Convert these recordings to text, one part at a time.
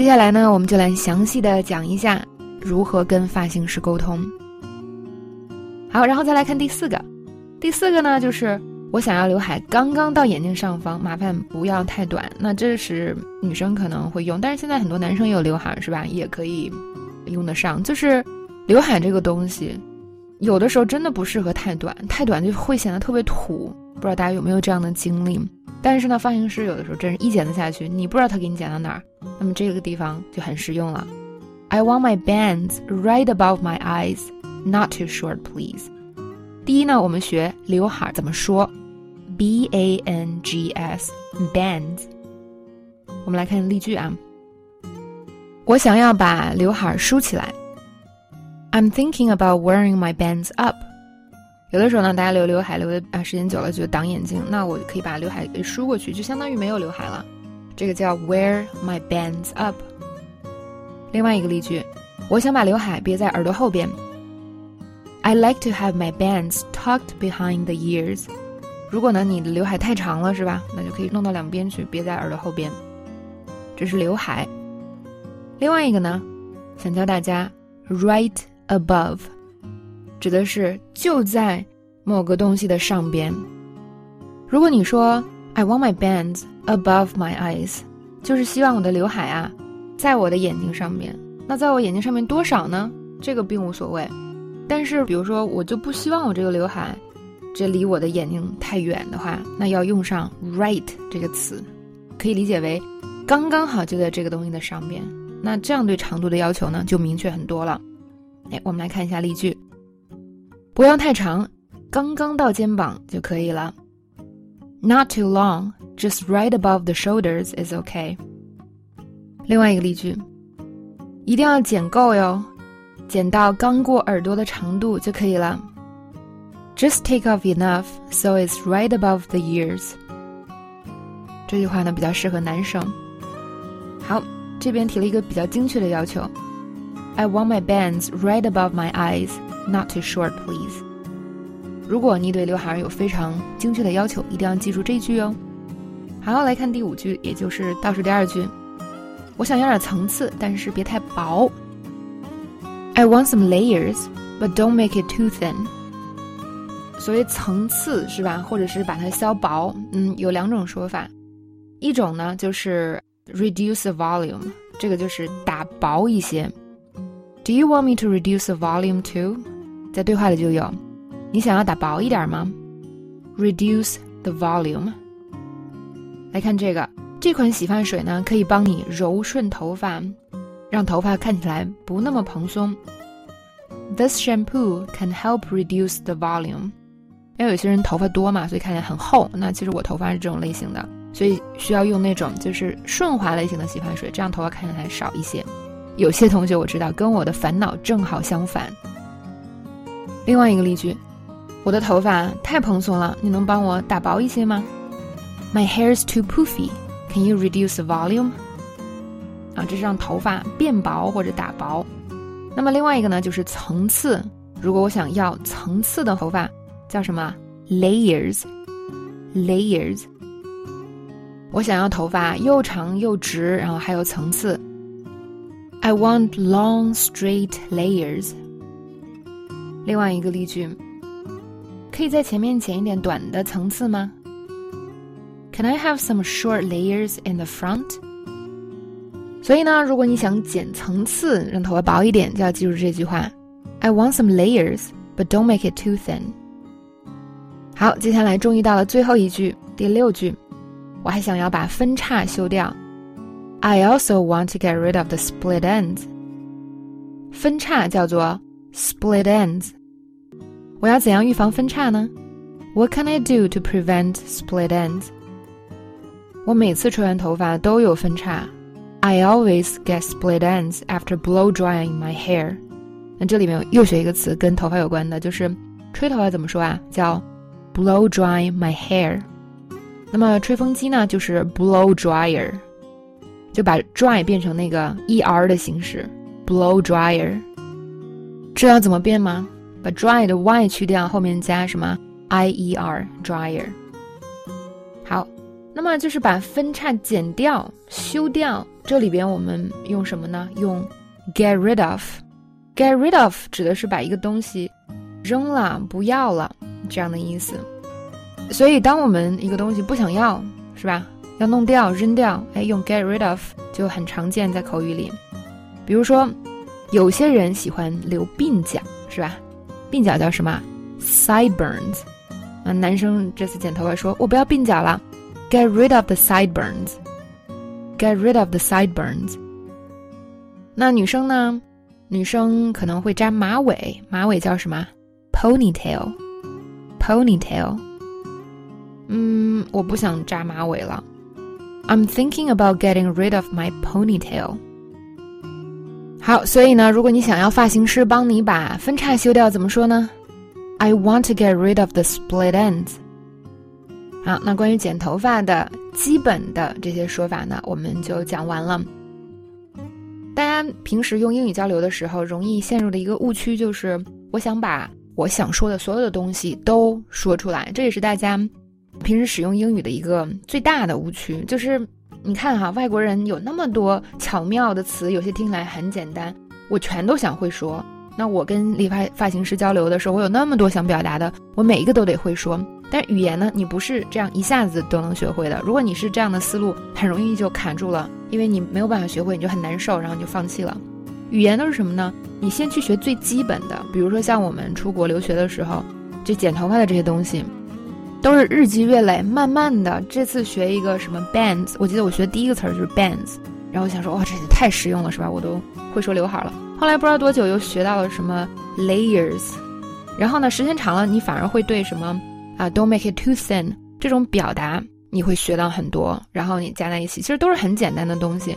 接下来呢，我们就来详细的讲一下如何跟发型师沟通。好，然后再来看第四个，第四个呢就是我想要刘海刚刚到眼睛上方，麻烦不要太短。那这是女生可能会用，但是现在很多男生也有刘海是吧？也可以用得上。就是刘海这个东西，有的时候真的不适合太短，太短就会显得特别土。不知道大家有没有这样的经历？但是呢，发型师有的时候真是一剪子下去，你不知道他给你剪到哪儿，那么这个地方就很实用了。I want my bands right above my eyes. Not too short, please. 第一呢，我们学刘海怎么说，b a n g s bands。我们来看例句啊。我想要把刘海梳起来。I'm thinking about wearing my bands up。有的时候呢，大家留刘海留的啊时间久了就挡眼睛，那我可以把刘海给梳过去，就相当于没有刘海了。这个叫 wear my bands up。另外一个例句，我想把刘海别在耳朵后边。I like to have my bands tucked behind the ears。如果呢你的刘海太长了是吧？那就可以弄到两边去，别在耳朵后边。这是刘海。另外一个呢，想教大家 right above，指的是就在某个东西的上边。如果你说 I want my bands above my eyes，就是希望我的刘海啊在我的眼睛上面。那在我眼睛上面多少呢？这个并无所谓。但是，比如说，我就不希望我这个刘海，这离我的眼睛太远的话，那要用上 right 这个词，可以理解为刚刚好就在这个东西的上边。那这样对长度的要求呢，就明确很多了。哎，我们来看一下例句：不要太长，刚刚到肩膀就可以了。Not too long, just right above the shoulders is okay。另外一个例句：一定要剪够哟。剪到刚过耳朵的长度就可以了。Just take off enough so it's right above the ears。这句话呢比较适合男生。好，这边提了一个比较精确的要求。I want my bands right above my eyes, not too short, please。如果你对刘海有非常精确的要求，一定要记住这句哦。好，来看第五句，也就是倒数第二句。我想要点层次，但是别太薄。I want some layers, but don't make it too thin. 所谓层次是吧，或者是把它削薄，嗯，有两种说法。一种呢就是 reduce the volume，这个就是打薄一些。Do you want me to reduce the volume too？在对话里就有，你想要打薄一点吗？Reduce the volume。来看这个，这款洗发水呢，可以帮你柔顺头发。让头发看起来不那么蓬松。This shampoo can help reduce the volume。因为有些人头发多嘛，所以看起来很厚。那其实我头发是这种类型的，所以需要用那种就是顺滑类型的洗发水，这样头发看起来少一些。有些同学我知道跟我的烦恼正好相反。另外一个例句，我的头发太蓬松了，你能帮我打薄一些吗？My hair's too poofy. Can you reduce the volume? 啊，这是让头发变薄或者打薄。那么另外一个呢，就是层次。如果我想要层次的头发，叫什么？layers，layers。我想要头发又长又直，然后还有层次。I want long straight layers。另外一个例句，可以在前面剪一点短的层次吗？Can I have some short layers in the front？所以呢，如果你想剪层次，让头发薄一点，就要记住这句话：I want some layers, but don't make it too thin。好，接下来终于到了最后一句，第六句，我还想要把分叉修掉。I also want to get rid of the split ends。分叉叫做 split ends。我要怎样预防分叉呢？What can I do to prevent split ends？我每次吹完头发都有分叉。I always get split ends after blow drying my hair。那这里面又学一个词，跟头发有关的，就是吹头发怎么说啊？叫 blow dry my hair。那么吹风机呢，就是 blow dryer， 就把 dry 变成那个 er 的形式，blow dryer。知道怎么变吗？把 dry 的 y 去掉，后面加什么 ier dryer。好。那么就是把分叉剪掉、修掉。这里边我们用什么呢？用 get rid of。get rid of 指的是把一个东西扔了、不要了这样的意思。所以，当我们一个东西不想要，是吧？要弄掉、扔掉，哎，用 get rid of 就很常见在口语里。比如说，有些人喜欢留鬓角，是吧？鬓角叫什么？sideburns。啊，男生这次剪头发说：“我不要鬓角了，get rid of the sideburns。get rid of the sideburns。”那女生呢？女生可能会扎马尾，马尾叫什么？ponytail。ponytail。嗯，我不想扎马尾了。I'm thinking about getting rid of my ponytail。好，所以呢，如果你想要发型师帮你把分叉修掉，怎么说呢？I want to get rid of the split ends。好，那关于剪头发的基本的这些说法呢，我们就讲完了。大家平时用英语交流的时候，容易陷入的一个误区就是，我想把我想说的所有的东西都说出来，这也是大家。平时使用英语的一个最大的误区就是，你看哈，外国人有那么多巧妙的词，有些听来很简单，我全都想会说。那我跟理发发型师交流的时候，我有那么多想表达的，我每一个都得会说。但语言呢，你不是这样一下子都能学会的。如果你是这样的思路，很容易就卡住了，因为你没有办法学会，你就很难受，然后你就放弃了。语言都是什么呢？你先去学最基本的，比如说像我们出国留学的时候，就剪头发的这些东西。都是日积月累，慢慢的，这次学一个什么 bands，我记得我学的第一个词儿就是 bands，然后我想说哇，这也太实用了，是吧？我都会说刘海了。后来不知道多久又学到了什么 layers，然后呢，时间长了，你反而会对什么啊，don't make it too thin 这种表达你会学到很多，然后你加在一起，其实都是很简单的东西。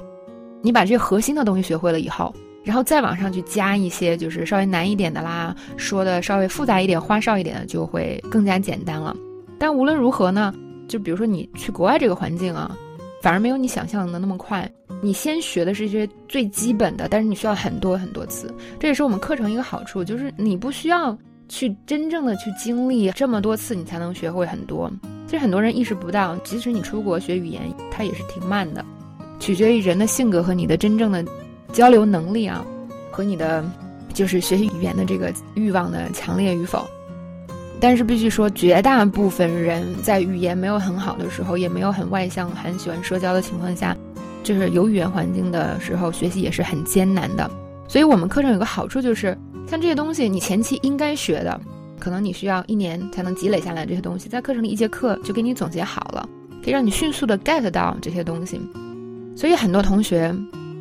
你把这些核心的东西学会了以后，然后再往上去加一些就是稍微难一点的啦，说的稍微复杂一点、花哨一点的，就会更加简单了。但无论如何呢，就比如说你去国外这个环境啊，反而没有你想象的那么快。你先学的是一些最基本的，但是你需要很多很多次。这也是我们课程一个好处，就是你不需要去真正的去经历这么多次，你才能学会很多。其实很多人意识不到，即使你出国学语言，它也是挺慢的，取决于人的性格和你的真正的交流能力啊，和你的就是学习语言的这个欲望的强烈与否。但是必须说，绝大部分人在语言没有很好的时候，也没有很外向、很喜欢社交的情况下，就是有语言环境的时候，学习也是很艰难的。所以我们课程有个好处就是，像这些东西，你前期应该学的，可能你需要一年才能积累下来这些东西，在课程里一节课就给你总结好了，可以让你迅速的 get 到这些东西。所以很多同学，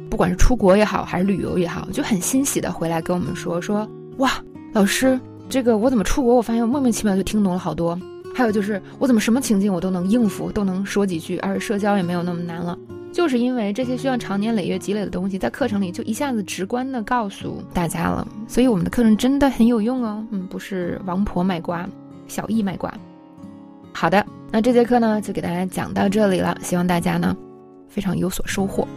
不管是出国也好，还是旅游也好，就很欣喜的回来跟我们说说，哇，老师。这个我怎么出国？我发现我莫名其妙就听懂了好多。还有就是我怎么什么情境我都能应付，都能说几句，而且社交也没有那么难了。就是因为这些需要长年累月积累的东西，在课程里就一下子直观的告诉大家了。所以我们的课程真的很有用哦。嗯，不是王婆卖瓜，小易卖瓜。好的，那这节课呢就给大家讲到这里了，希望大家呢非常有所收获。